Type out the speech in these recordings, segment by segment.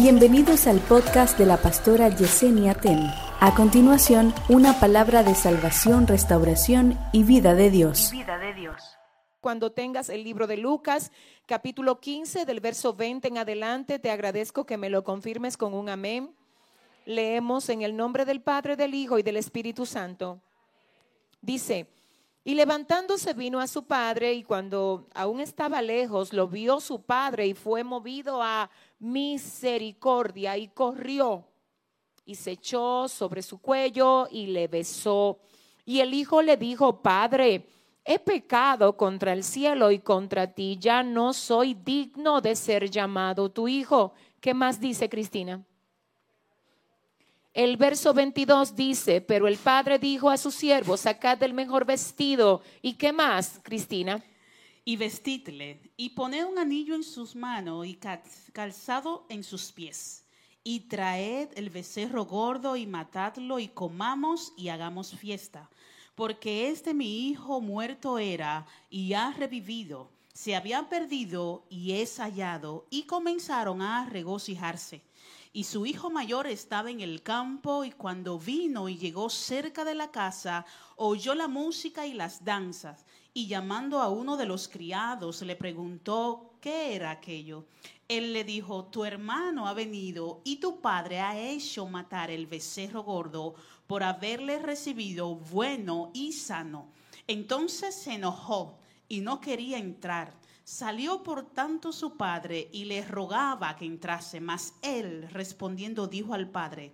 Bienvenidos al podcast de la pastora Yesenia Ten. A continuación, una palabra de salvación, restauración y vida de Dios. vida de Dios. Cuando tengas el libro de Lucas, capítulo 15, del verso 20 en adelante, te agradezco que me lo confirmes con un amén. Leemos en el nombre del Padre, del Hijo y del Espíritu Santo. Dice, y levantándose vino a su padre y cuando aún estaba lejos, lo vio su padre y fue movido a misericordia y corrió y se echó sobre su cuello y le besó. Y el hijo le dijo, Padre, he pecado contra el cielo y contra ti, ya no soy digno de ser llamado tu hijo. ¿Qué más dice Cristina? El verso 22 dice, pero el padre dijo a su siervo, sacad el mejor vestido. ¿Y qué más, Cristina? Y vestidle, y poned un anillo en sus manos y calzado en sus pies. Y traed el becerro gordo y matadlo y comamos y hagamos fiesta. Porque este mi hijo muerto era y ha revivido, se había perdido y es hallado. Y comenzaron a regocijarse. Y su hijo mayor estaba en el campo y cuando vino y llegó cerca de la casa, oyó la música y las danzas y llamando a uno de los criados le preguntó qué era aquello. Él le dijo, tu hermano ha venido y tu padre ha hecho matar el becerro gordo por haberle recibido bueno y sano. Entonces se enojó y no quería entrar. Salió por tanto su padre y le rogaba que entrase, mas él respondiendo dijo al padre,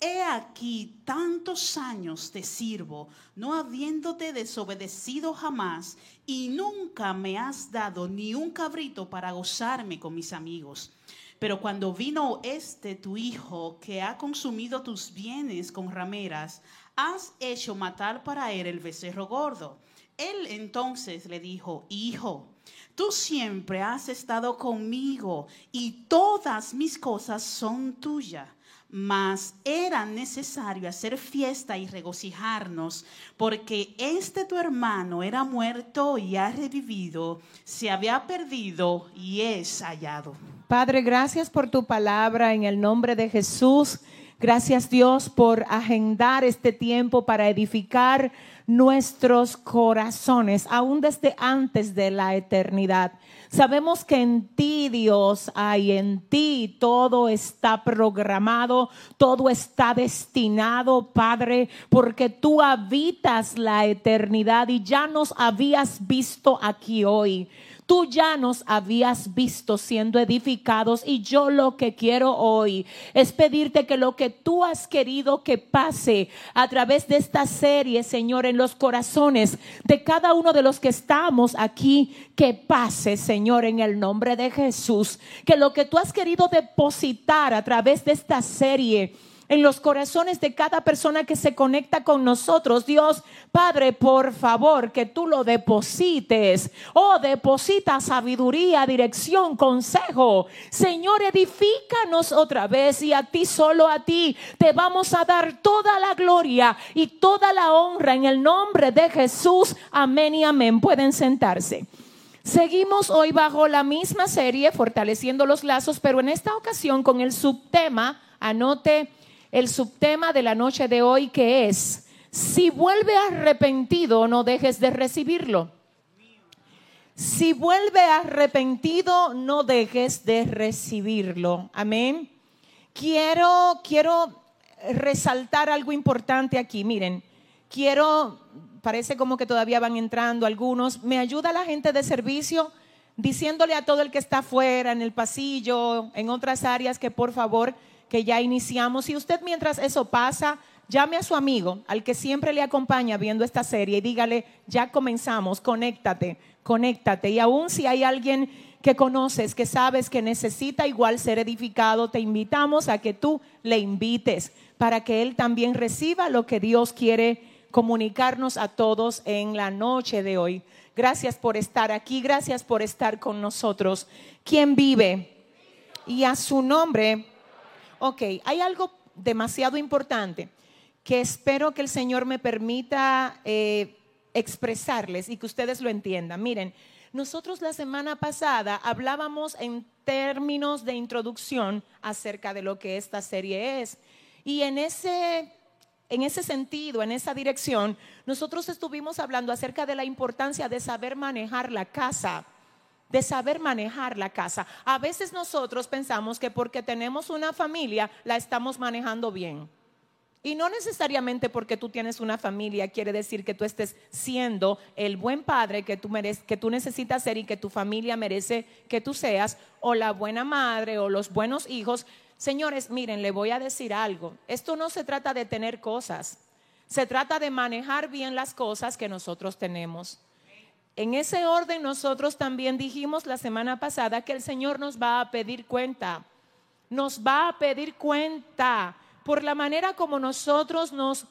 He aquí tantos años te sirvo, no habiéndote desobedecido jamás, y nunca me has dado ni un cabrito para gozarme con mis amigos. Pero cuando vino este tu hijo, que ha consumido tus bienes con rameras, has hecho matar para él el becerro gordo. Él entonces le dijo, Hijo, tú siempre has estado conmigo y todas mis cosas son tuyas mas era necesario hacer fiesta y regocijarnos, porque este tu hermano era muerto y ha revivido, se había perdido y es hallado. Padre, gracias por tu palabra en el nombre de Jesús. Gracias Dios por agendar este tiempo para edificar nuestros corazones, aún desde antes de la eternidad. Sabemos que en ti, Dios, hay en ti todo está programado, todo está destinado, Padre, porque tú habitas la eternidad y ya nos habías visto aquí hoy. Tú ya nos habías visto siendo edificados y yo lo que quiero hoy es pedirte que lo que tú has querido que pase a través de esta serie, Señor, en los corazones de cada uno de los que estamos aquí, que pase, Señor, en el nombre de Jesús. Que lo que tú has querido depositar a través de esta serie en los corazones de cada persona que se conecta con nosotros. Dios, Padre, por favor, que tú lo deposites. Oh, deposita sabiduría, dirección, consejo. Señor, edifícanos otra vez y a ti, solo a ti, te vamos a dar toda la gloria y toda la honra en el nombre de Jesús. Amén y amén. Pueden sentarse. Seguimos hoy bajo la misma serie, fortaleciendo los lazos, pero en esta ocasión con el subtema, anote el subtema de la noche de hoy que es, si vuelve arrepentido, no dejes de recibirlo. Si vuelve arrepentido, no dejes de recibirlo. Amén. Quiero, quiero resaltar algo importante aquí. Miren, quiero, parece como que todavía van entrando algunos. Me ayuda la gente de servicio diciéndole a todo el que está afuera, en el pasillo, en otras áreas, que por favor que ya iniciamos. Y usted mientras eso pasa, llame a su amigo, al que siempre le acompaña viendo esta serie, y dígale, ya comenzamos, conéctate, conéctate. Y aún si hay alguien que conoces, que sabes que necesita igual ser edificado, te invitamos a que tú le invites para que él también reciba lo que Dios quiere comunicarnos a todos en la noche de hoy. Gracias por estar aquí, gracias por estar con nosotros. ¿Quién vive? Y a su nombre Ok, hay algo demasiado importante que espero que el Señor me permita eh, expresarles y que ustedes lo entiendan. Miren, Nosotros la semana pasada hablábamos en términos de introducción acerca de lo que esta serie es. Y en ese, en ese sentido, en esa dirección, nosotros estuvimos hablando acerca de la importancia de saber manejar la casa de saber manejar la casa. A veces nosotros pensamos que porque tenemos una familia la estamos manejando bien. Y no necesariamente porque tú tienes una familia quiere decir que tú estés siendo el buen padre que tú, que tú necesitas ser y que tu familia merece que tú seas, o la buena madre o los buenos hijos. Señores, miren, le voy a decir algo. Esto no se trata de tener cosas, se trata de manejar bien las cosas que nosotros tenemos. En ese orden nosotros también dijimos la semana pasada que el Señor nos va a pedir cuenta. Nos va a pedir cuenta por la manera como nosotros nos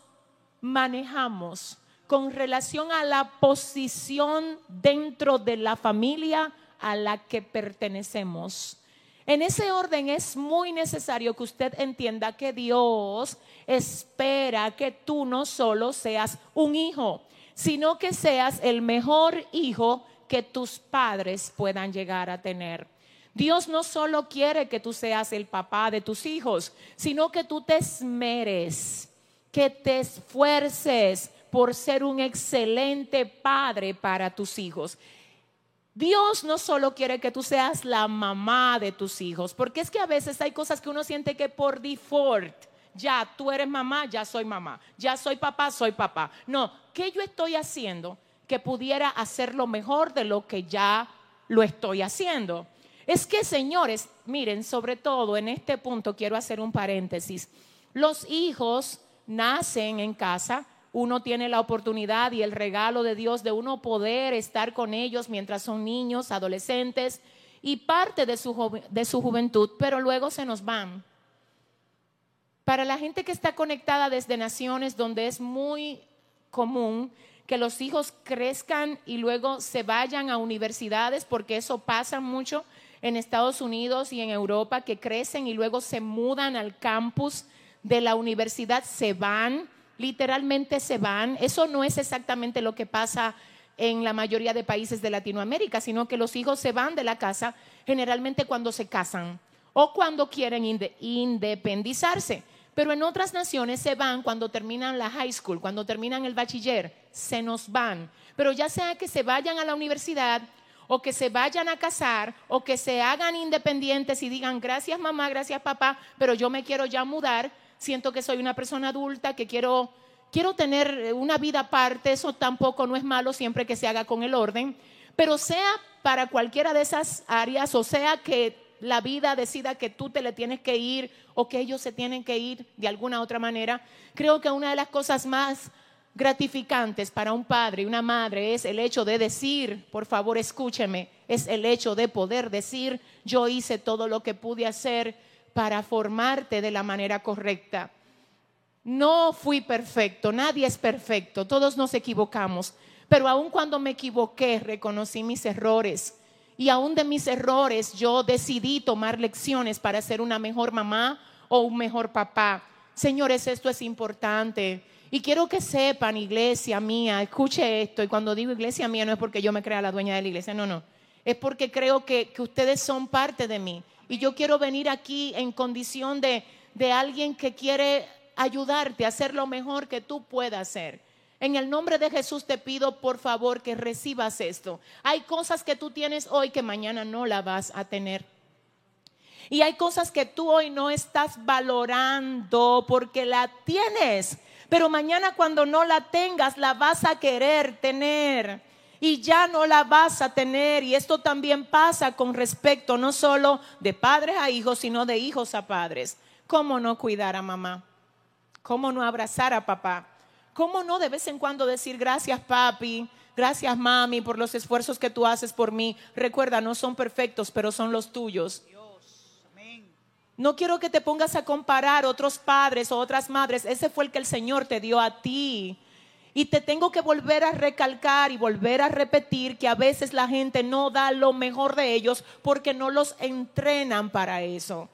manejamos con relación a la posición dentro de la familia a la que pertenecemos. En ese orden es muy necesario que usted entienda que Dios espera que tú no solo seas un hijo, sino que seas el mejor hijo que tus padres puedan llegar a tener. Dios no solo quiere que tú seas el papá de tus hijos, sino que tú te esmeres, que te esfuerces por ser un excelente padre para tus hijos. Dios no solo quiere que tú seas la mamá de tus hijos, porque es que a veces hay cosas que uno siente que por default, ya tú eres mamá, ya soy mamá, ya soy papá, soy papá. No, ¿qué yo estoy haciendo que pudiera hacerlo mejor de lo que ya lo estoy haciendo? Es que, señores, miren, sobre todo en este punto quiero hacer un paréntesis. Los hijos nacen en casa, uno tiene la oportunidad y el regalo de Dios de uno poder estar con ellos mientras son niños, adolescentes y parte de su, de su juventud, pero luego se nos van. Para la gente que está conectada desde naciones donde es muy común que los hijos crezcan y luego se vayan a universidades, porque eso pasa mucho, en Estados Unidos y en Europa que crecen y luego se mudan al campus de la universidad, se van, literalmente se van. Eso no es exactamente lo que pasa en la mayoría de países de Latinoamérica, sino que los hijos se van de la casa generalmente cuando se casan o cuando quieren independizarse. Pero en otras naciones se van cuando terminan la high school, cuando terminan el bachiller, se nos van. Pero ya sea que se vayan a la universidad o que se vayan a casar o que se hagan independientes y digan gracias mamá, gracias papá, pero yo me quiero ya mudar, siento que soy una persona adulta, que quiero, quiero tener una vida aparte, eso tampoco no es malo siempre que se haga con el orden, pero sea para cualquiera de esas áreas o sea que la vida decida que tú te le tienes que ir o que ellos se tienen que ir de alguna otra manera, creo que una de las cosas más gratificantes para un padre y una madre es el hecho de decir, por favor escúcheme, es el hecho de poder decir, yo hice todo lo que pude hacer para formarte de la manera correcta. No fui perfecto, nadie es perfecto, todos nos equivocamos, pero aun cuando me equivoqué, reconocí mis errores. Y aún de mis errores yo decidí tomar lecciones para ser una mejor mamá o un mejor papá. Señores, esto es importante. Y quiero que sepan, iglesia mía, escuche esto, y cuando digo iglesia mía no es porque yo me crea la dueña de la iglesia, no, no, es porque creo que, que ustedes son parte de mí. Y yo quiero venir aquí en condición de, de alguien que quiere ayudarte a hacer lo mejor que tú puedas hacer. En el nombre de Jesús te pido por favor que recibas esto. Hay cosas que tú tienes hoy que mañana no la vas a tener. Y hay cosas que tú hoy no estás valorando porque la tienes pero mañana cuando no la tengas, la vas a querer tener y ya no la vas a tener. Y esto también pasa con respecto no solo de padres a hijos, sino de hijos a padres. ¿Cómo no cuidar a mamá? ¿Cómo no abrazar a papá? ¿Cómo no de vez en cuando decir gracias papi? Gracias mami por los esfuerzos que tú haces por mí. Recuerda, no son perfectos, pero son los tuyos. No quiero que te pongas a comparar otros padres o otras madres. Ese fue el que el Señor te dio a ti. Y te tengo que volver a recalcar y volver a repetir que a veces la gente no da lo mejor de ellos porque no los entrenan para eso.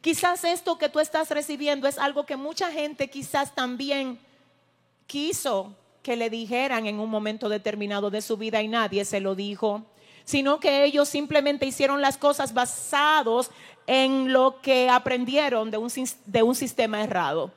Quizás esto que tú estás recibiendo es algo que mucha gente quizás también quiso que le dijeran en un momento determinado de su vida y nadie se lo dijo. sino que ellos simplemente hicieron las cosas basados en lo que aprendieron de un, de un sistema errado.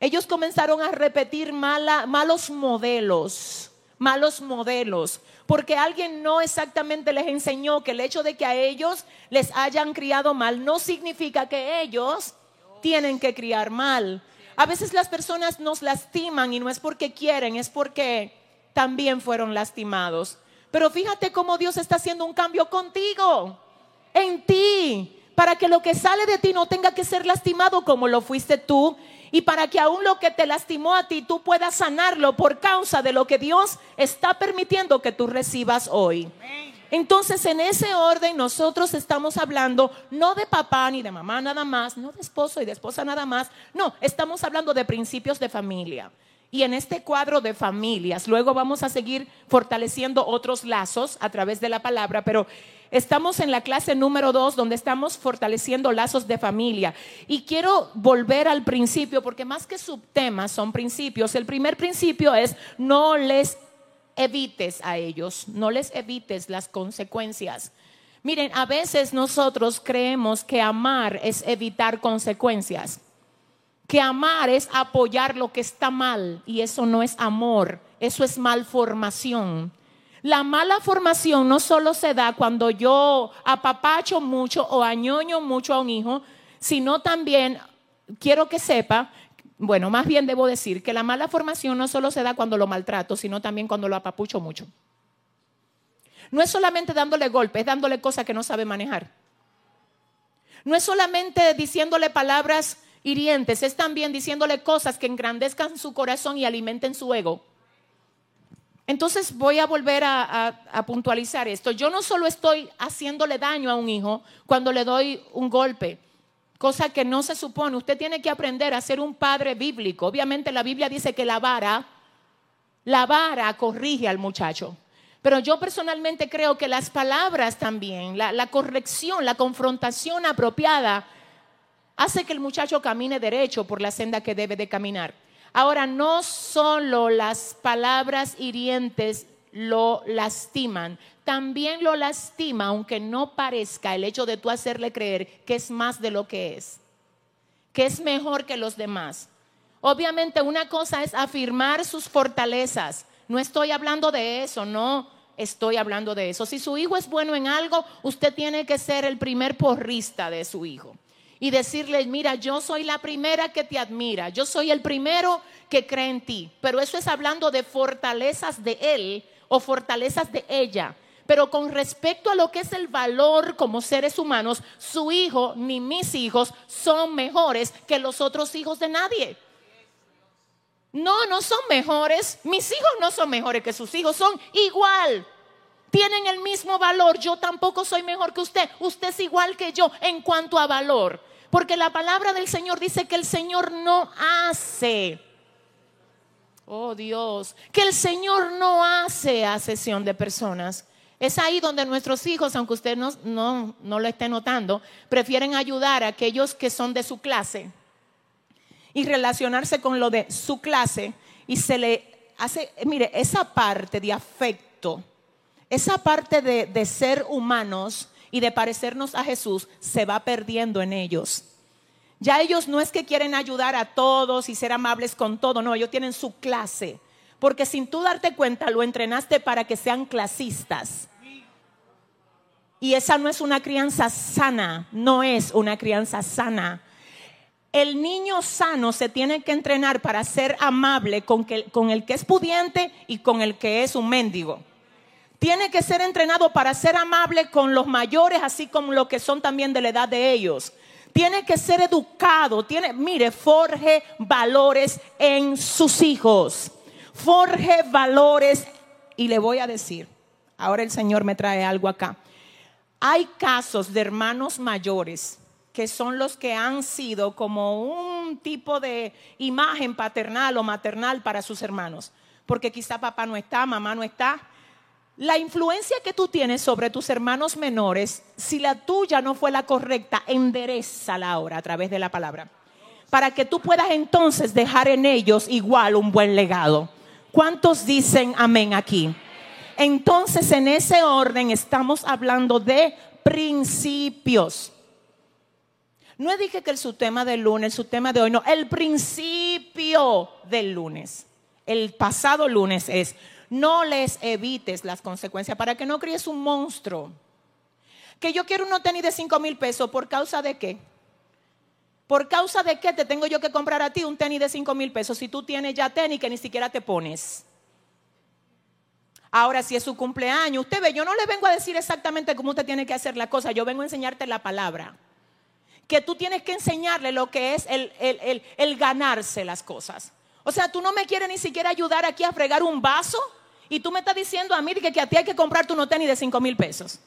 Ellos comenzaron a repetir malos modelos, malos modelos, porque alguien no exactamente les enseñó que el hecho de que a ellos les hayan criado mal no significa que ellos tienen que criar mal. A veces las personas nos lastiman y no es porque quieren, es porque también fueron lastimados. Pero fíjate cómo Dios está haciendo un cambio contigo, en ti, para que lo que sale de ti no tenga que ser lastimado como lo fuiste tú y para que aún lo que te lastimó a ti tú puedas sanarlo por causa de lo que Dios está permitiendo que tú recibas hoy. Entonces, en ese orden, nosotros estamos hablando no de papá ni de mamá nada más, no de esposo y de esposa nada más, no, estamos hablando de principios de familia. Y en este cuadro de familias, luego vamos a seguir fortaleciendo otros lazos a través de la palabra, pero estamos en la clase número dos donde estamos fortaleciendo lazos de familia. Y quiero volver al principio, porque más que subtemas son principios. El primer principio es no les evites a ellos, no les evites las consecuencias. Miren, a veces nosotros creemos que amar es evitar consecuencias que amar es apoyar lo que está mal y eso no es amor, eso es malformación. La mala formación no solo se da cuando yo apapacho mucho o añoño mucho a un hijo, sino también quiero que sepa, bueno, más bien debo decir que la mala formación no solo se da cuando lo maltrato, sino también cuando lo apapucho mucho. No es solamente dándole golpes, es dándole cosas que no sabe manejar. No es solamente diciéndole palabras hirientes, es también diciéndole cosas que engrandezcan su corazón y alimenten su ego. Entonces voy a volver a, puntualizar esto. Yo no solo estoy haciéndole daño a un hijo cuando le doy un golpe, cosa que no se supone. Usted tiene que aprender a ser un padre bíblico. Obviamente la Biblia dice que la vara, la vara corrige al muchacho. Pero yo personalmente creo que las palabras también, la corrección, la confrontación apropiada hace que el muchacho camine derecho por la senda que debe de caminar. Ahora, no solo las palabras hirientes lo lastiman, también lo lastima, aunque no parezca el hecho de tú hacerle creer que es más de lo que es, que es mejor que los demás. Obviamente una cosa es afirmar sus fortalezas. No estoy hablando de eso, no estoy hablando de eso. Si su hijo es bueno en algo, usted tiene que ser el primer porrista de su hijo y decirle, mira, yo soy la primera que te admira, yo soy el primero que cree en ti. Pero eso es hablando de fortalezas de él o fortalezas de ella. Pero con respecto a lo que es el valor como seres humanos, su hijo ni mis hijos son mejores que los otros hijos de nadie. No, no son mejores. Mis hijos no son mejores que sus hijos, son igual. Tienen el mismo valor. Yo tampoco soy mejor que usted. Usted es igual que yo en cuanto a valor. Porque la palabra del Señor dice que el Señor no hace. Oh Dios, que el Señor no hace asesión de personas. Es ahí donde nuestros hijos, aunque usted no, lo esté notando, prefieren ayudar a aquellos que son de su clase y relacionarse con lo de su clase y se le hace, mire, esa parte de afecto, esa parte de ser humanos y de parecernos a Jesús se va perdiendo en ellos. Ya ellos no es que quieren ayudar a todos y ser amables con todo, no, ellos tienen su clase. Porque sin tú darte cuenta lo entrenaste para que sean clasistas. Y esa no es una crianza sana, no es una crianza sana. El niño sano se tiene que entrenar para ser amable con, con el que es pudiente y con el que es un mendigo tiene que ser entrenado para ser amable con los mayores, así como los que son también de la edad de ellos. Tiene que ser educado, tiene, mire, forje valores en sus hijos. Forje valores y le voy a decir, ahora el Señor me trae algo acá. Hay casos de hermanos mayores que son los que han sido como un tipo de imagen paternal o maternal para sus hermanos, porque quizá papá no está, mamá no está, la influencia que tú tienes sobre tus hermanos menores, si la tuya no fue la correcta, enderezala ahora a través de la palabra. Para que tú puedas entonces dejar en ellos igual un buen legado. ¿Cuántos dicen amén aquí? Entonces, en ese orden estamos hablando de principios. No dije que el subtema del lunes, el subtema de hoy, no, el principio del lunes. El pasado lunes es, no les evites las consecuencias para que no críes un monstruo. Que yo quiero unos tenis de 5 mil pesos, ¿por causa de qué? ¿Por causa de qué te tengo yo que comprar a ti un tenis de 5 mil pesos si tú tienes ya tenis que ni siquiera te pones? Ahora, si es su cumpleaños, usted ve, yo no le vengo a decir exactamente cómo usted tiene que hacer la cosa, yo vengo a enseñarte la palabra. Que tú tienes que enseñarle lo que es el, el ganarse las cosas. O sea, tú no me quieres ni siquiera ayudar aquí a fregar un vaso y tú me estás diciendo a mí que, que a ti hay que comprarte unos tenis de 5 mil pesos.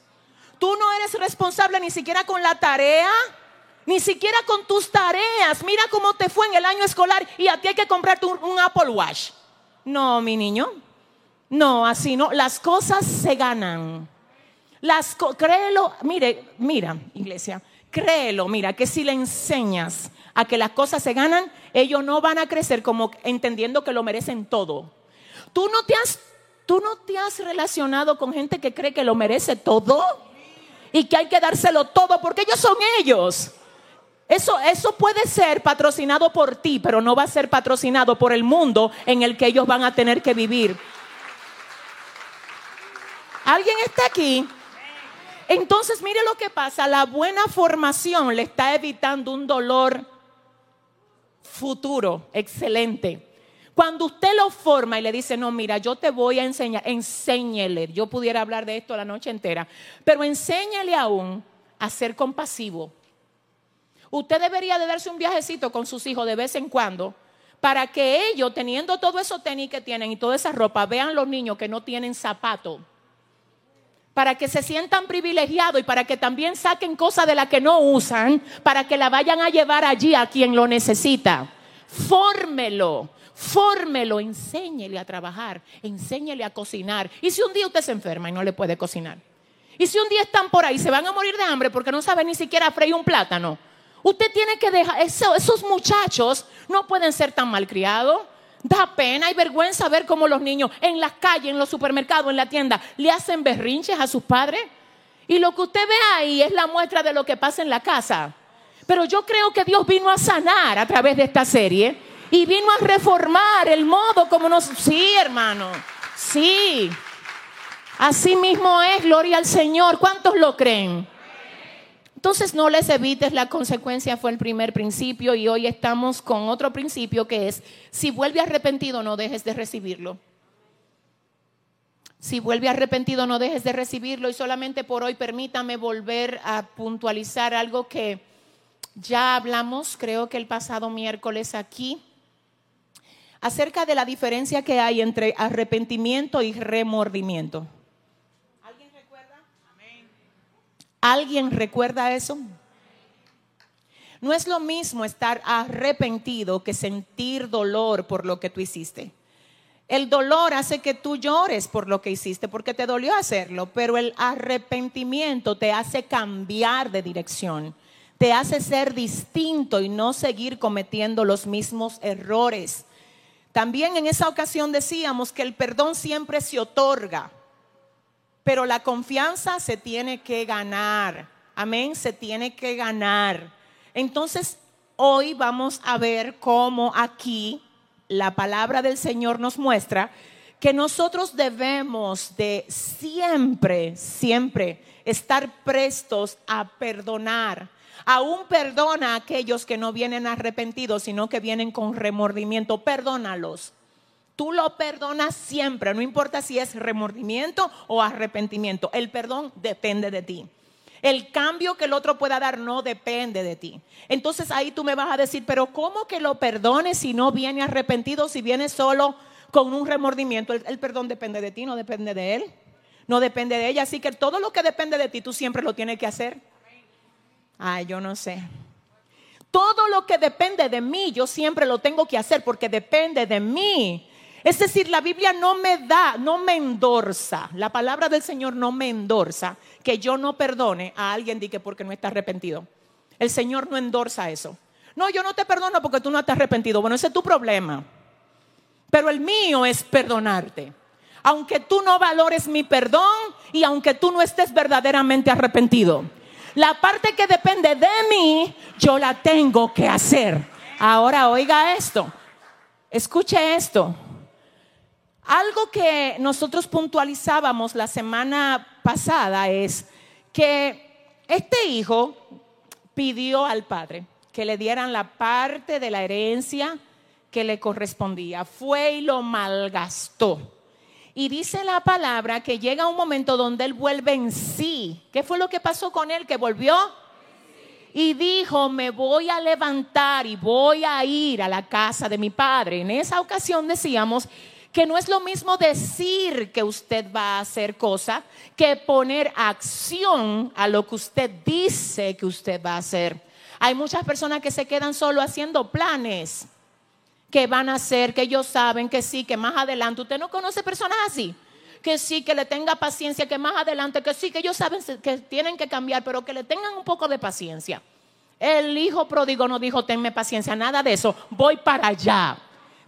Tú no eres responsable ni siquiera con la tarea, ni siquiera con tus tareas. Mira cómo te fue en el año escolar y a ti hay que comprarte un, Apple Watch. No, mi niño. No, así no. Las cosas se ganan. Las créelo, mire, mira, iglesia, créelo, mira, que si le enseñas a que las cosas se ganan, ellos no van a crecer como entendiendo que lo merecen todo. Tú no te has, tú no te has relacionado con gente que cree que lo merece todo y que hay que dárselo todo porque ellos son ellos. Eso, eso puede ser patrocinado por ti, pero no va a ser patrocinado por el mundo en el que ellos van a tener que vivir. ¿Alguien está aquí? Entonces, mire lo que pasa. La buena formación le está evitando un dolor futuro excelente. Cuando usted lo forma y le dice, no, mira, yo te voy a enseñar, enséñele. Yo pudiera hablar de esto la noche entera, pero enséñale aún a ser compasivo. Usted debería de darse un viajecito con sus hijos de vez en cuando para que ellos, teniendo todo eso tenis que tienen y toda esa ropa, vean los niños que no tienen zapato. Para que se sientan privilegiados y para que también saquen cosas de las que no usan, para que la vayan a llevar allí a quien lo necesita. Fórmelo Fórmelo, enséñele a trabajar, enséñele a cocinar. Y si un día usted se enferma y no le puede cocinar. Y si un día están por ahí, se van a morir de hambre porque no saben ni siquiera freír un plátano. Usted tiene que dejar, esos muchachos no pueden ser tan malcriados. Da pena y vergüenza ver cómo los niños en las calles, en los supermercados, en la tienda, le hacen berrinches a sus padres. Y lo que usted ve ahí es la muestra de lo que pasa en la casa. Pero yo creo que Dios vino a sanar a través de esta serie y vino a reformar el modo como nos... Sí, hermano, sí. Así mismo es, gloria al Señor. ¿Cuántos lo creen? Entonces no les evites la consecuencia, fue el primer principio y hoy estamos con otro principio que es, si vuelve arrepentido no dejes de recibirlo. Si vuelve arrepentido no dejes de recibirlo y solamente por hoy permítame volver a puntualizar algo que ya hablamos, creo que el pasado miércoles aquí acerca de la diferencia que hay entre arrepentimiento y remordimiento. ¿Alguien recuerda? ¿Alguien recuerda eso? No es lo mismo estar arrepentido que sentir dolor por lo que tú hiciste. El dolor hace que tú llores por lo que hiciste, porque te dolió hacerlo, pero el arrepentimiento te hace cambiar de dirección, te hace ser distinto y no seguir cometiendo los mismos errores. También en esa ocasión decíamos que el perdón siempre se otorga, pero la confianza se tiene que ganar. Amén, se tiene que ganar. Entonces, hoy vamos a ver cómo aquí la palabra del Señor nos muestra que nosotros debemos de siempre, siempre estar prestos a perdonar Aún perdona a aquellos que no vienen arrepentidos, sino que vienen con remordimiento. Perdónalos. Tú lo perdonas siempre, no importa si es remordimiento o arrepentimiento. El perdón depende de ti. El cambio que el otro pueda dar no depende de ti. Entonces ahí tú me vas a decir, pero ¿cómo que lo perdones si no viene arrepentido, si viene solo con un remordimiento? El, el, perdón depende de ti, no depende de él. No depende de ella. Así que todo lo que depende de ti, tú siempre lo tienes que hacer. Ay, yo no sé. Todo lo que depende de mí, yo siempre lo tengo que hacer porque depende de mí. Es decir, la Biblia no me da, no me endorsa, la palabra del Señor no me endorsa que yo no perdone a alguien de que porque no está arrepentido. El Señor no endorsa eso. No, yo no te perdono porque tú no estás arrepentido. Bueno, ese es tu problema. Pero el mío es perdonarte. aunque tú no valores mi perdón y aunque tú no estés verdaderamente arrepentido. La parte que depende de mí, yo la tengo que hacer. Ahora oiga esto, escuche esto. Algo que nosotros puntualizábamos la semana pasada es que este hijo pidió al padre que le dieran la parte de la herencia que le correspondía. Fue y lo malgastó. Y dice la palabra que llega un momento donde él vuelve en sí. ¿Qué fue lo que pasó con él? Que volvió y dijo, me voy a levantar y voy a ir a la casa de mi padre. En esa ocasión decíamos que no es lo mismo decir que usted va a hacer cosa que poner acción a lo que usted dice que usted va a hacer. Hay muchas personas que se quedan solo haciendo planes que van a hacer, que ellos saben que sí, que más adelante, usted no conoce personas así, que sí, que le tenga paciencia, que más adelante, que sí, que ellos saben que tienen que cambiar, pero que le tengan un poco de paciencia. El hijo pródigo no dijo, tenme paciencia, nada de eso, voy para allá.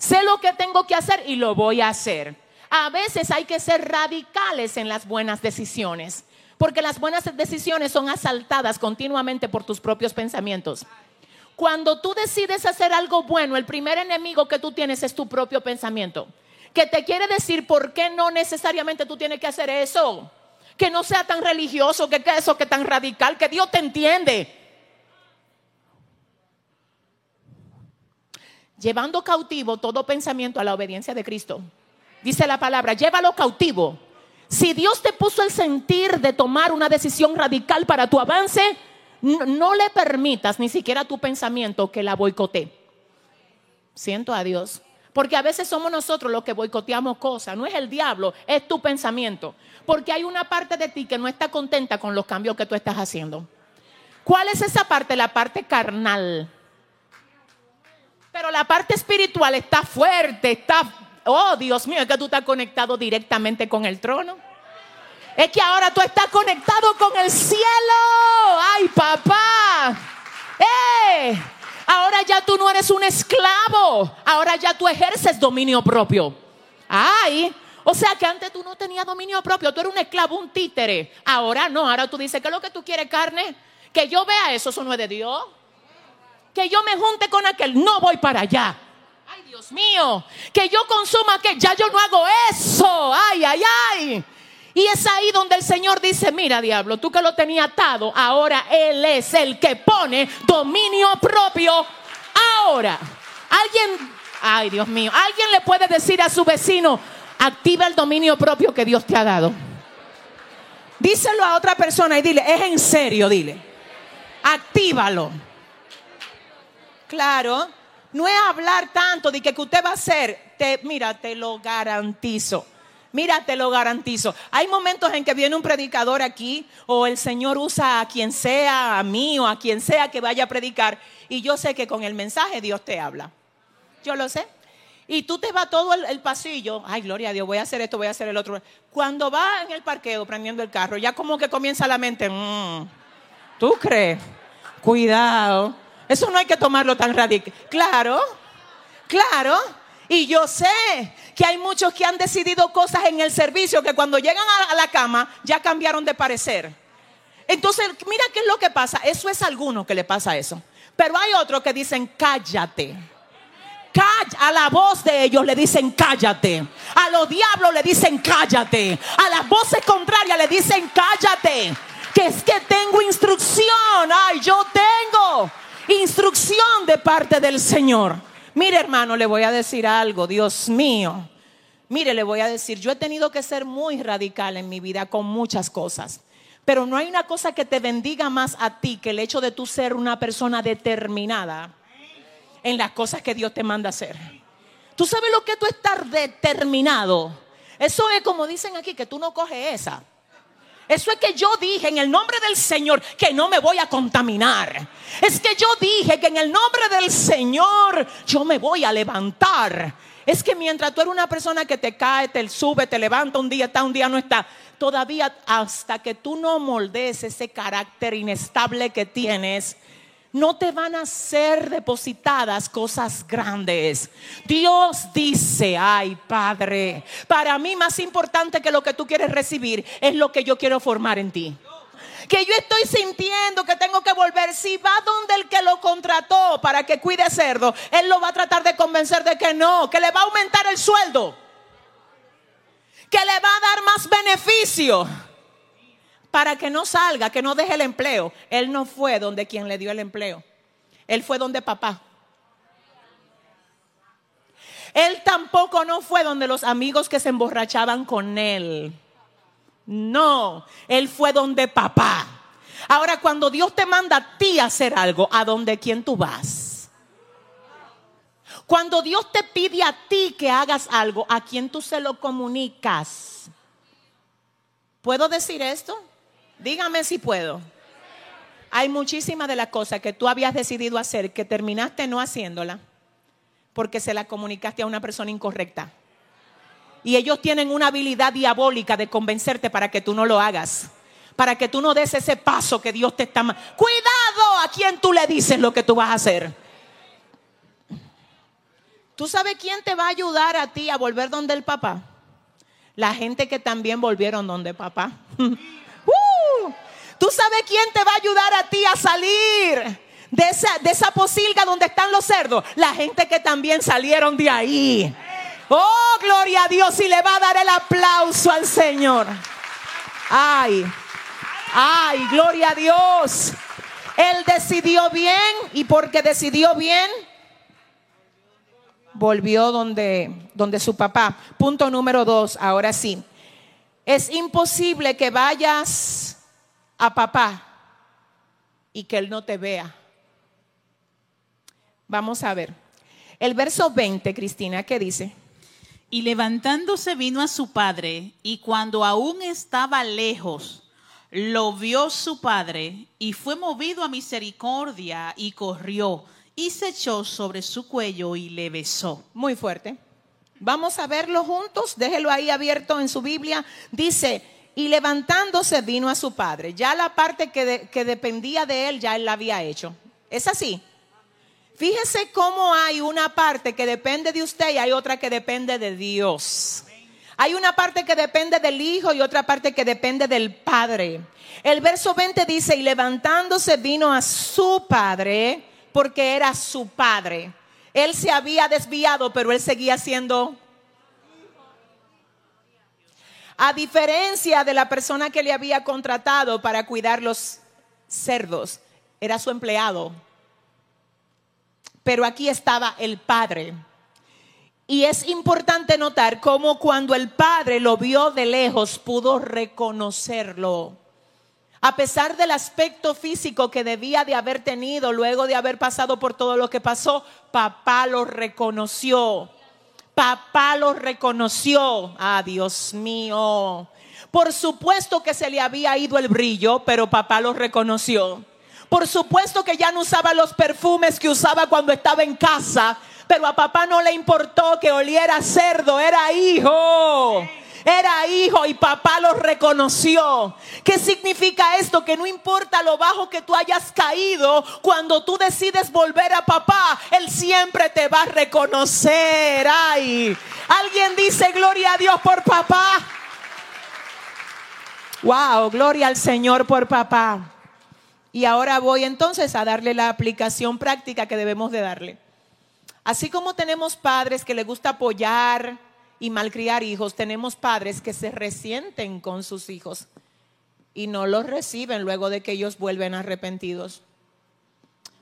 Sé lo que tengo que hacer y lo voy a hacer. A veces hay que ser radicales en las buenas decisiones, porque las buenas decisiones son asaltadas continuamente por tus propios pensamientos. Cuando tú decides hacer algo bueno, el primer enemigo que tú tienes es tu propio pensamiento, que te quiere decir por qué no necesariamente tú tienes que hacer eso, que no sea tan religioso, que, eso, que tan radical, que Dios te entiende. Llevando cautivo todo pensamiento a la obediencia de Cristo. Dice la palabra, llévalo cautivo. Si Dios te puso el sentir de tomar una decisión radical para tu avance, no, le permitas ni siquiera tu pensamiento que la boicotee. Siento a Dios. Porque a veces somos nosotros los que boicoteamos cosas. No es el diablo, es tu pensamiento. Porque hay una parte de ti que no está contenta con los cambios que tú estás haciendo. ¿Cuál es esa parte? La parte carnal. Pero la parte espiritual está fuerte, está... Oh, Dios mío, es que tú estás conectado directamente con el trono. Es que ahora tú estás conectado con el cielo. Ay, papá. ¡Eh! Ahora ya tú no eres un esclavo. Ahora ya tú ejerces dominio propio. Ay. O sea que antes tú no tenías dominio propio. Tú eres un esclavo, un títere. Ahora no. Ahora tú dices, ¿qué es lo que tú quieres, carne? Que yo vea eso. Eso no es de Dios. Que yo me junte con aquel. No voy para allá. Ay, Dios mío. Que yo consuma que ya yo no hago eso. Ay, ay, ay. Y es ahí donde el Señor dice, mira diablo, tú que lo tenías atado, ahora Él es el que pone dominio propio. Ahora, alguien, ay Dios mío, alguien le puede decir a su vecino, activa el dominio propio que Dios te ha dado. Díselo a otra persona y dile, es en serio, dile. Actívalo. Claro, no es hablar tanto de que, usted va a hacer, te, mira, te lo garantizo Mira, te lo garantizo. Hay momentos en que viene un predicador aquí o el Señor usa a quien sea, a mí o a quien sea que vaya a predicar y yo sé que con el mensaje Dios te habla. Yo lo sé. Y tú te vas todo el, pasillo, ay, gloria a Dios, voy a hacer esto, voy a hacer el otro. Cuando va en el parqueo prendiendo el carro, ya como que comienza la mente, mm, ¿tú crees? Cuidado. Eso no hay que tomarlo tan radical. Claro, claro. Y yo sé que hay muchos que han decidido cosas en el servicio que cuando llegan a la cama ya cambiaron de parecer. Entonces, mira qué es lo que pasa. Eso es alguno que le pasa eso. Pero hay otros que dicen, cállate. a la voz de ellos le dicen cállate. A los diablos le dicen cállate. A las voces contrarias le dicen cállate. Que es que tengo instrucción. Ay, yo tengo instrucción de parte del Señor. Mire hermano, le voy a decir algo, Dios mío. Mire, le voy a decir, yo he tenido que ser muy radical en mi vida con muchas cosas. Pero no hay una cosa que te bendiga más a ti que el hecho de tú ser una persona determinada en las cosas que Dios te manda hacer. Tú sabes lo que tú estar determinado. Eso es como dicen aquí, que tú no coges esa. Eso es que yo dije en el nombre del Señor que no me voy a contaminar. Es que yo dije que en el nombre del Señor yo me voy a levantar. Es que mientras tú eres una persona que te cae, te sube, te levanta, un día está, un día no está, todavía hasta que tú no moldees ese carácter inestable que tienes, no te van a ser depositadas cosas grandes. Dios dice, ay Padre, para mí más importante que lo que tú quieres recibir es lo que yo quiero formar en ti. Que yo estoy sintiendo que tengo que volver, si va donde el que lo contrató para que cuide cerdo, él lo va a tratar de convencer de que no, que le va a aumentar el sueldo, que le va a dar más beneficio para que no salga, que no deje el empleo. Él no fue donde quien le dio el empleo, él fue donde papá. Él tampoco no fue donde los amigos que se emborrachaban con él. No, Él fue donde papá. Ahora, cuando Dios te manda a ti a hacer algo, ¿a dónde quién tú vas? Cuando Dios te pide a ti que hagas algo, ¿a quién tú se lo comunicas? ¿Puedo decir esto? Dígame si puedo. Hay muchísimas de las cosas que tú habías decidido hacer que terminaste no haciéndola porque se la comunicaste a una persona incorrecta. Y ellos tienen una habilidad diabólica de convencerte para que tú no lo hagas. Para que tú no des ese paso que Dios te está... Cuidado a quien tú le dices lo que tú vas a hacer. ¿Tú sabes quién te va a ayudar a ti a volver donde el papá? La gente que también volvieron donde papá. ¿Tú sabes quién te va a ayudar a ti a salir de esa, de esa posilga donde están los cerdos? La gente que también salieron de ahí. Oh, gloria a Dios. Y le va a dar el aplauso al Señor. Ay, ay, gloria a Dios. Él decidió bien y porque decidió bien, volvió donde, donde su papá. Punto número dos, ahora sí. Es imposible que vayas a papá y que él no te vea. Vamos a ver. El verso 20, Cristina, ¿qué dice? Y levantándose vino a su padre, y cuando aún estaba lejos, lo vio su padre, y fue movido a misericordia, y corrió, y se echó sobre su cuello y le besó. Muy fuerte. Vamos a verlo juntos, déjelo ahí abierto en su Biblia. Dice, y levantándose vino a su padre. Ya la parte que, que dependía de él, ya él la había hecho. ¿Es así? Fíjese cómo hay una parte que depende de usted y hay otra que depende de Dios. Hay una parte que depende del Hijo y otra parte que depende del Padre. El verso 20 dice, y levantándose vino a su Padre porque era su Padre. Él se había desviado, pero él seguía siendo... A diferencia de la persona que le había contratado para cuidar los cerdos, era su empleado pero aquí estaba el Padre. Y es importante notar cómo cuando el Padre lo vio de lejos pudo reconocerlo. A pesar del aspecto físico que debía de haber tenido luego de haber pasado por todo lo que pasó, papá lo reconoció. Papá lo reconoció. Ah, Dios mío. Por supuesto que se le había ido el brillo, pero papá lo reconoció. Por supuesto que ya no usaba los perfumes que usaba cuando estaba en casa, pero a papá no le importó que oliera cerdo, era hijo. Era hijo y papá lo reconoció. ¿Qué significa esto? Que no importa lo bajo que tú hayas caído, cuando tú decides volver a papá, él siempre te va a reconocer. Ay, alguien dice gloria a Dios por papá. Wow, gloria al Señor por papá. Y ahora voy entonces a darle la aplicación práctica que debemos de darle. Así como tenemos padres que les gusta apoyar y malcriar hijos, tenemos padres que se resienten con sus hijos y no los reciben luego de que ellos vuelven arrepentidos.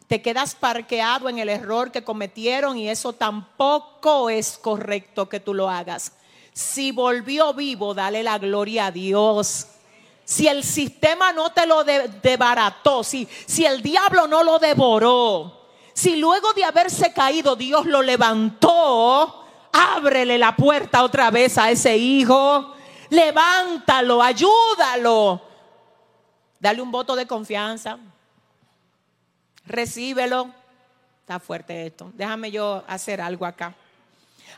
Te quedas parqueado en el error que cometieron y eso tampoco es correcto que tú lo hagas. Si volvió vivo, dale la gloria a Dios si el sistema no te lo debarató, si, si el diablo no lo devoró, si luego de haberse caído Dios lo levantó, ábrele la puerta otra vez a ese hijo, levántalo, ayúdalo, dale un voto de confianza, recíbelo. Está fuerte esto. Déjame yo hacer algo acá.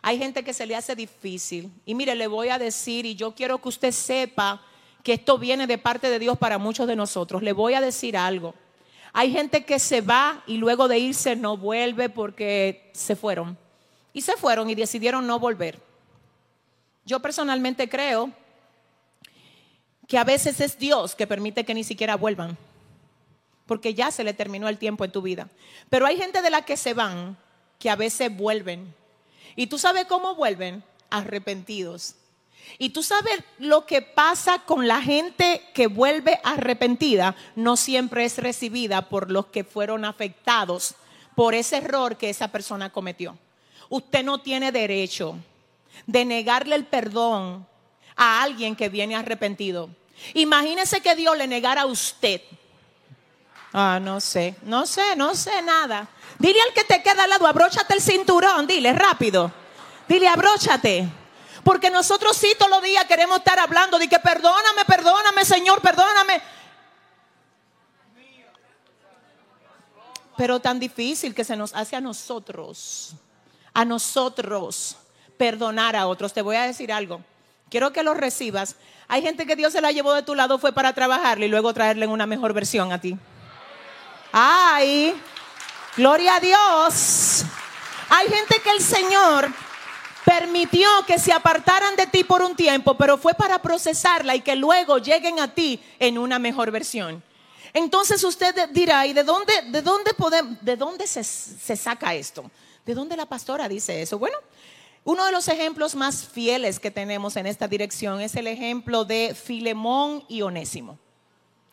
Hay gente que se le hace difícil. Y mire, le voy a decir, y yo quiero que usted sepa que esto viene de parte de Dios para muchos de nosotros. Le voy a decir algo. Hay gente que se va y luego de irse no vuelve porque se fueron. Y se fueron y decidieron no volver. Yo personalmente creo que a veces es Dios que permite que ni siquiera vuelvan, porque ya se le terminó el tiempo en tu vida. Pero hay gente de la que se van que a veces vuelven. Y tú sabes cómo vuelven, arrepentidos. Y tú sabes lo que pasa con la gente que vuelve arrepentida, no siempre es recibida por los que fueron afectados por ese error que esa persona cometió. Usted no tiene derecho de negarle el perdón a alguien que viene arrepentido. Imagínese que Dios le negara a usted. Ah, no sé, no sé, no sé nada. Dile al que te queda al lado, abróchate el cinturón, dile rápido. Dile, abróchate. Porque nosotros sí todos los días queremos estar hablando de que perdóname, perdóname, Señor, perdóname. Pero tan difícil que se nos hace a nosotros, a nosotros perdonar a otros. Te voy a decir algo. Quiero que lo recibas. Hay gente que Dios se la llevó de tu lado fue para trabajarle y luego traerle una mejor versión a ti. Ay, gloria a Dios. Hay gente que el Señor permitió que se apartaran de ti por un tiempo, pero fue para procesarla y que luego lleguen a ti en una mejor versión. Entonces usted dirá, ¿y de dónde, de dónde, podemos, se saca esto? ¿De dónde la pastora dice eso? Bueno, uno de los ejemplos más fieles que tenemos en esta dirección es el ejemplo de Filemón y Onésimo.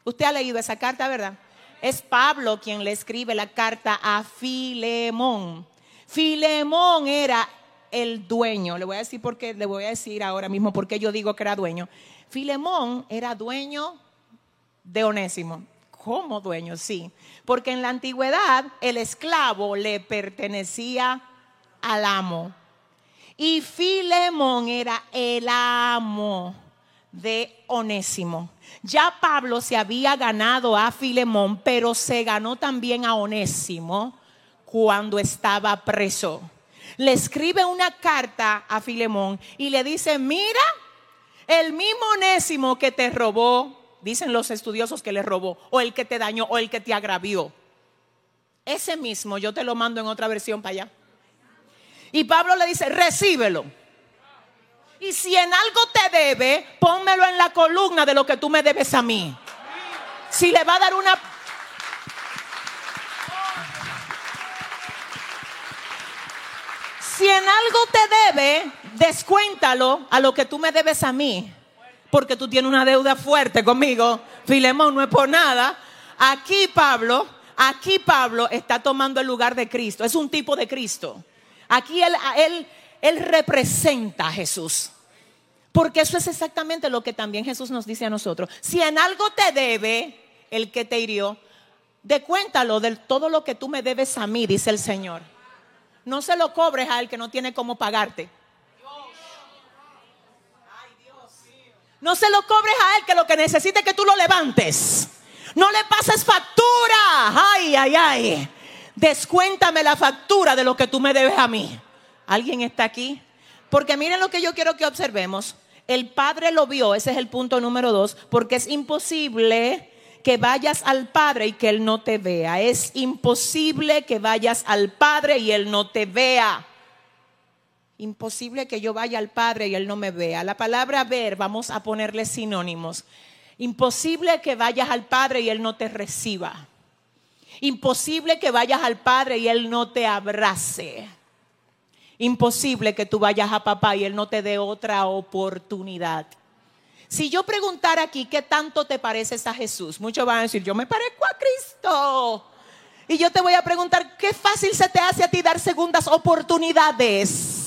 Usted ha leído esa carta, ¿verdad? Es Pablo quien le escribe la carta a Filemón. Filemón era el dueño. Le voy a decir por qué, le voy a decir ahora mismo por qué yo digo que era dueño. Filemón era dueño de Onésimo. ¿Cómo dueño? Sí. Porque en la antigüedad el esclavo le pertenecía al amo. Y Filemón era el amo de Onésimo. Ya Pablo se había ganado a Filemón, pero se ganó también a Onésimo cuando estaba preso. Le escribe una carta a Filemón y le dice, mira, el mismo Onésimo que te robó, dicen los estudiosos que le robó, o el que te dañó, o el que te agravió. Ese mismo, yo te lo mando en otra versión para allá. Y Pablo le dice, recíbelo. Y si en algo te debe, pónmelo en la columna de lo que tú me debes a mí. Si le va a dar una... Si en algo te debe, descuéntalo a lo que tú me debes a mí. Porque tú tienes una deuda fuerte conmigo. Filemón no es por nada. Aquí Pablo, aquí Pablo está tomando el lugar de Cristo. Es un tipo de Cristo. Aquí él, él, él representa a Jesús. Porque eso es exactamente lo que también Jesús nos dice a nosotros. Si en algo te debe el que te hirió, de cuéntalo de todo lo que tú me debes a mí, dice el Señor. No se lo cobres a él que no tiene cómo pagarte. No se lo cobres a él que lo que necesita es que tú lo levantes. No le pases factura. Ay, ay, ay descuéntame la factura de lo que tú me debes a mí. ¿Alguien está aquí? Porque miren lo que yo quiero que observemos. El Padre lo vio, ese es el punto número dos, porque es imposible que vayas al Padre y que Él no te vea. Es imposible que vayas al Padre y Él no te vea. Imposible que yo vaya al Padre y Él no me vea. La palabra ver, vamos a ponerle sinónimos. Imposible que vayas al Padre y Él no te reciba. Imposible que vayas al Padre y Él no te abrace. Imposible que tú vayas a papá y Él no te dé otra oportunidad. Si yo preguntara aquí, ¿qué tanto te pareces a Jesús? Muchos van a decir, yo me parezco a Cristo. Y yo te voy a preguntar, ¿qué fácil se te hace a ti dar segundas oportunidades?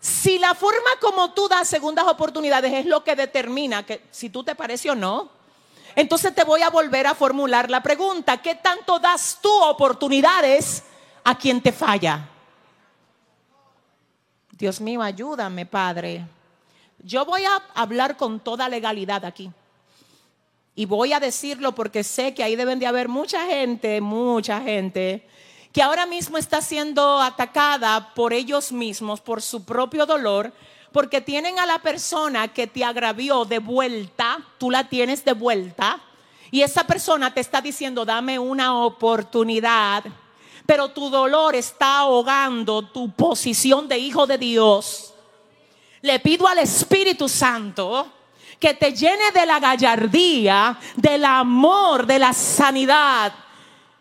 Si la forma como tú das segundas oportunidades es lo que determina que si tú te pareces o no, entonces te voy a volver a formular la pregunta, ¿qué tanto das tú oportunidades a quien te falla? Dios mío, ayúdame, Padre. Yo voy a hablar con toda legalidad aquí. Y voy a decirlo porque sé que ahí deben de haber mucha gente, mucha gente, que ahora mismo está siendo atacada por ellos mismos, por su propio dolor, porque tienen a la persona que te agravió de vuelta, tú la tienes de vuelta, y esa persona te está diciendo, dame una oportunidad, pero tu dolor está ahogando tu posición de hijo de Dios, le pido al Espíritu Santo que te llene de la gallardía, del amor, de la sanidad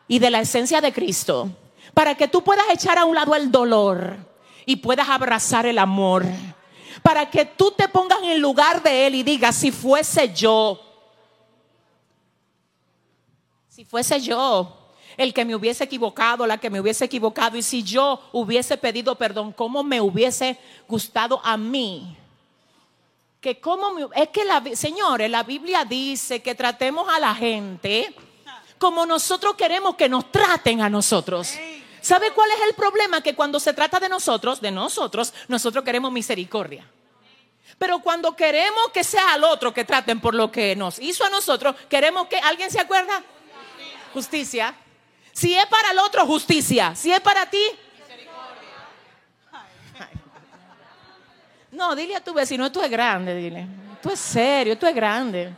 y de la esencia de Cristo, para que tú puedas echar a un lado el dolor y puedas abrazar el amor, para que tú te pongas en lugar de Él y digas, si fuese yo, si fuese yo el que me hubiese equivocado, la que me hubiese equivocado, y si yo hubiese pedido perdón, ¿cómo me hubiese gustado a mí? Que cómo me, es que la, señores, la Biblia dice que tratemos a la gente como nosotros queremos que nos traten a nosotros. ¿Sabe cuál es el problema? Que cuando se trata de nosotros, de nosotros, nosotros queremos misericordia. Pero cuando queremos que sea al otro que traten por lo que nos hizo a nosotros, queremos que alguien se acuerda justicia. Si es para el otro, justicia. Si es para ti, No, dile a tu vecino, tú es grande, dile. Tú es serio, tú es grande.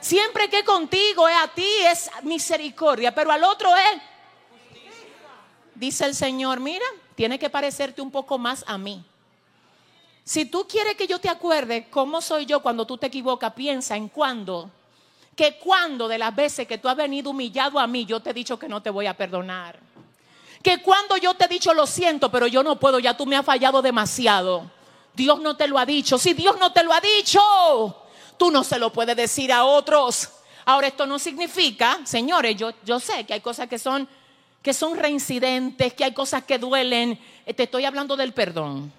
Siempre que contigo es a ti, es misericordia, pero al otro es. Dice el Señor, mira, tiene que parecerte un poco más a mí. Si tú quieres que yo te acuerde cómo soy yo cuando tú te equivocas, piensa en cuándo que cuando de las veces que tú has venido humillado a mí, yo te he dicho que no te voy a perdonar. Que cuando yo te he dicho lo siento, pero yo no puedo, ya tú me has fallado demasiado. Dios no te lo ha dicho. Si Dios no te lo ha dicho, tú no se lo puedes decir a otros. Ahora esto no significa, señores, yo, yo sé que hay cosas que son que son reincidentes, que hay cosas que duelen. Eh, te estoy hablando del perdón.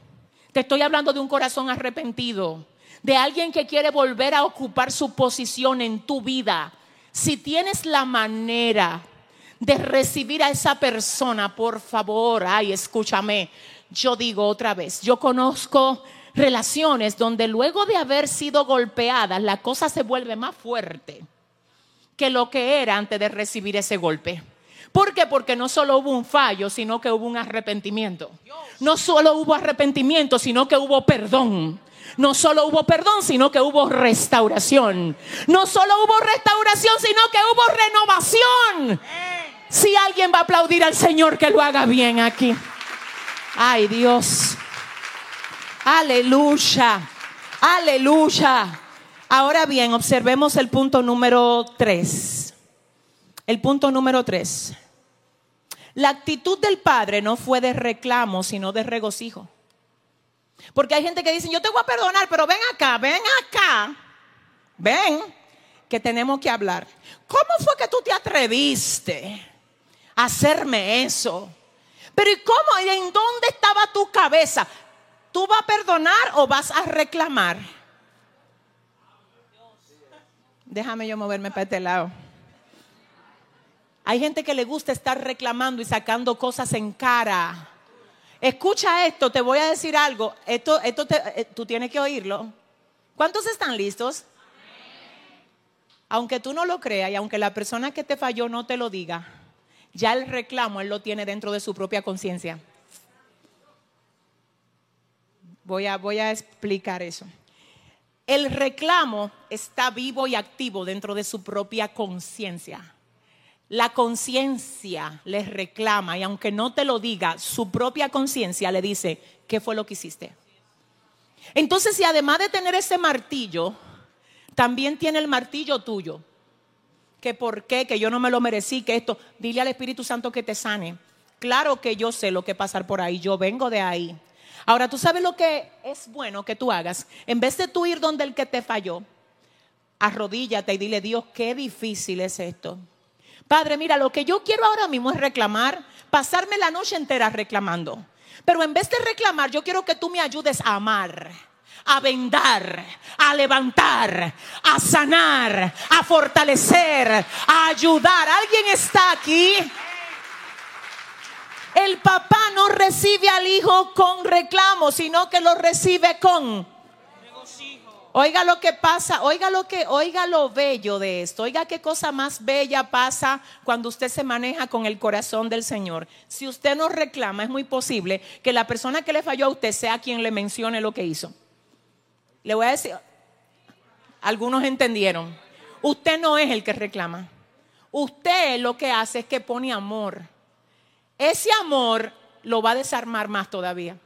Te estoy hablando de un corazón arrepentido de alguien que quiere volver a ocupar su posición en tu vida, si tienes la manera de recibir a esa persona, por favor, ay, escúchame, yo digo otra vez, yo conozco relaciones donde luego de haber sido golpeadas, la cosa se vuelve más fuerte que lo que era antes de recibir ese golpe. ¿Por qué? Porque no solo hubo un fallo, sino que hubo un arrepentimiento. No solo hubo arrepentimiento, sino que hubo perdón no solo hubo perdón, sino que hubo restauración. No solo hubo restauración, sino que hubo renovación. Si alguien va a aplaudir al Señor, que lo haga bien aquí. Ay Dios. Aleluya. Aleluya. Ahora bien, observemos el punto número 3. El punto número 3. La actitud del Padre no fue de reclamo, sino de regocijo. Porque hay gente que dice, yo te voy a perdonar, pero ven acá, ven acá, ven, que tenemos que hablar. ¿Cómo fue que tú te atreviste a hacerme eso? Pero ¿y cómo? ¿Y en dónde estaba tu cabeza? ¿Tú vas a perdonar o vas a reclamar? Déjame yo moverme para este lado. Hay gente que le gusta estar reclamando y sacando cosas en cara. Escucha esto, te voy a decir algo. Esto, esto eh, tú tienes que oírlo. ¿Cuántos están listos? Aunque tú no lo creas y aunque la persona que te falló no te lo diga, ya el reclamo él lo tiene dentro de su propia conciencia. Voy a, explicar eso. El reclamo está vivo y activo dentro de su propia conciencia. La conciencia les reclama y aunque no te lo diga, su propia conciencia le dice, ¿qué fue lo que hiciste? Entonces, si además de tener ese martillo, también tiene el martillo tuyo, que por qué, que yo no me lo merecí, que esto, dile al Espíritu Santo que te sane. Claro que yo sé lo que pasar por ahí, yo vengo de ahí. Ahora, tú sabes lo que es bueno que tú hagas. En vez de tú ir donde el que te falló, arrodíllate y dile, Dios, qué difícil es esto. Padre, mira, lo que yo quiero ahora mismo es reclamar, pasarme la noche entera reclamando. Pero en vez de reclamar, yo quiero que tú me ayudes a amar, a vendar, a levantar, a sanar, a fortalecer, a ayudar. ¿Alguien está aquí? El papá no recibe al hijo con reclamo, sino que lo recibe con Oiga lo que pasa, oiga lo que, oiga lo bello de esto, oiga qué cosa más bella pasa cuando usted se maneja con el corazón del Señor. Si usted no reclama, es muy posible que la persona que le falló a usted sea quien le mencione lo que hizo. Le voy a decir, algunos entendieron. Usted no es el que reclama. Usted lo que hace es que pone amor. Ese amor lo va a desarmar más todavía.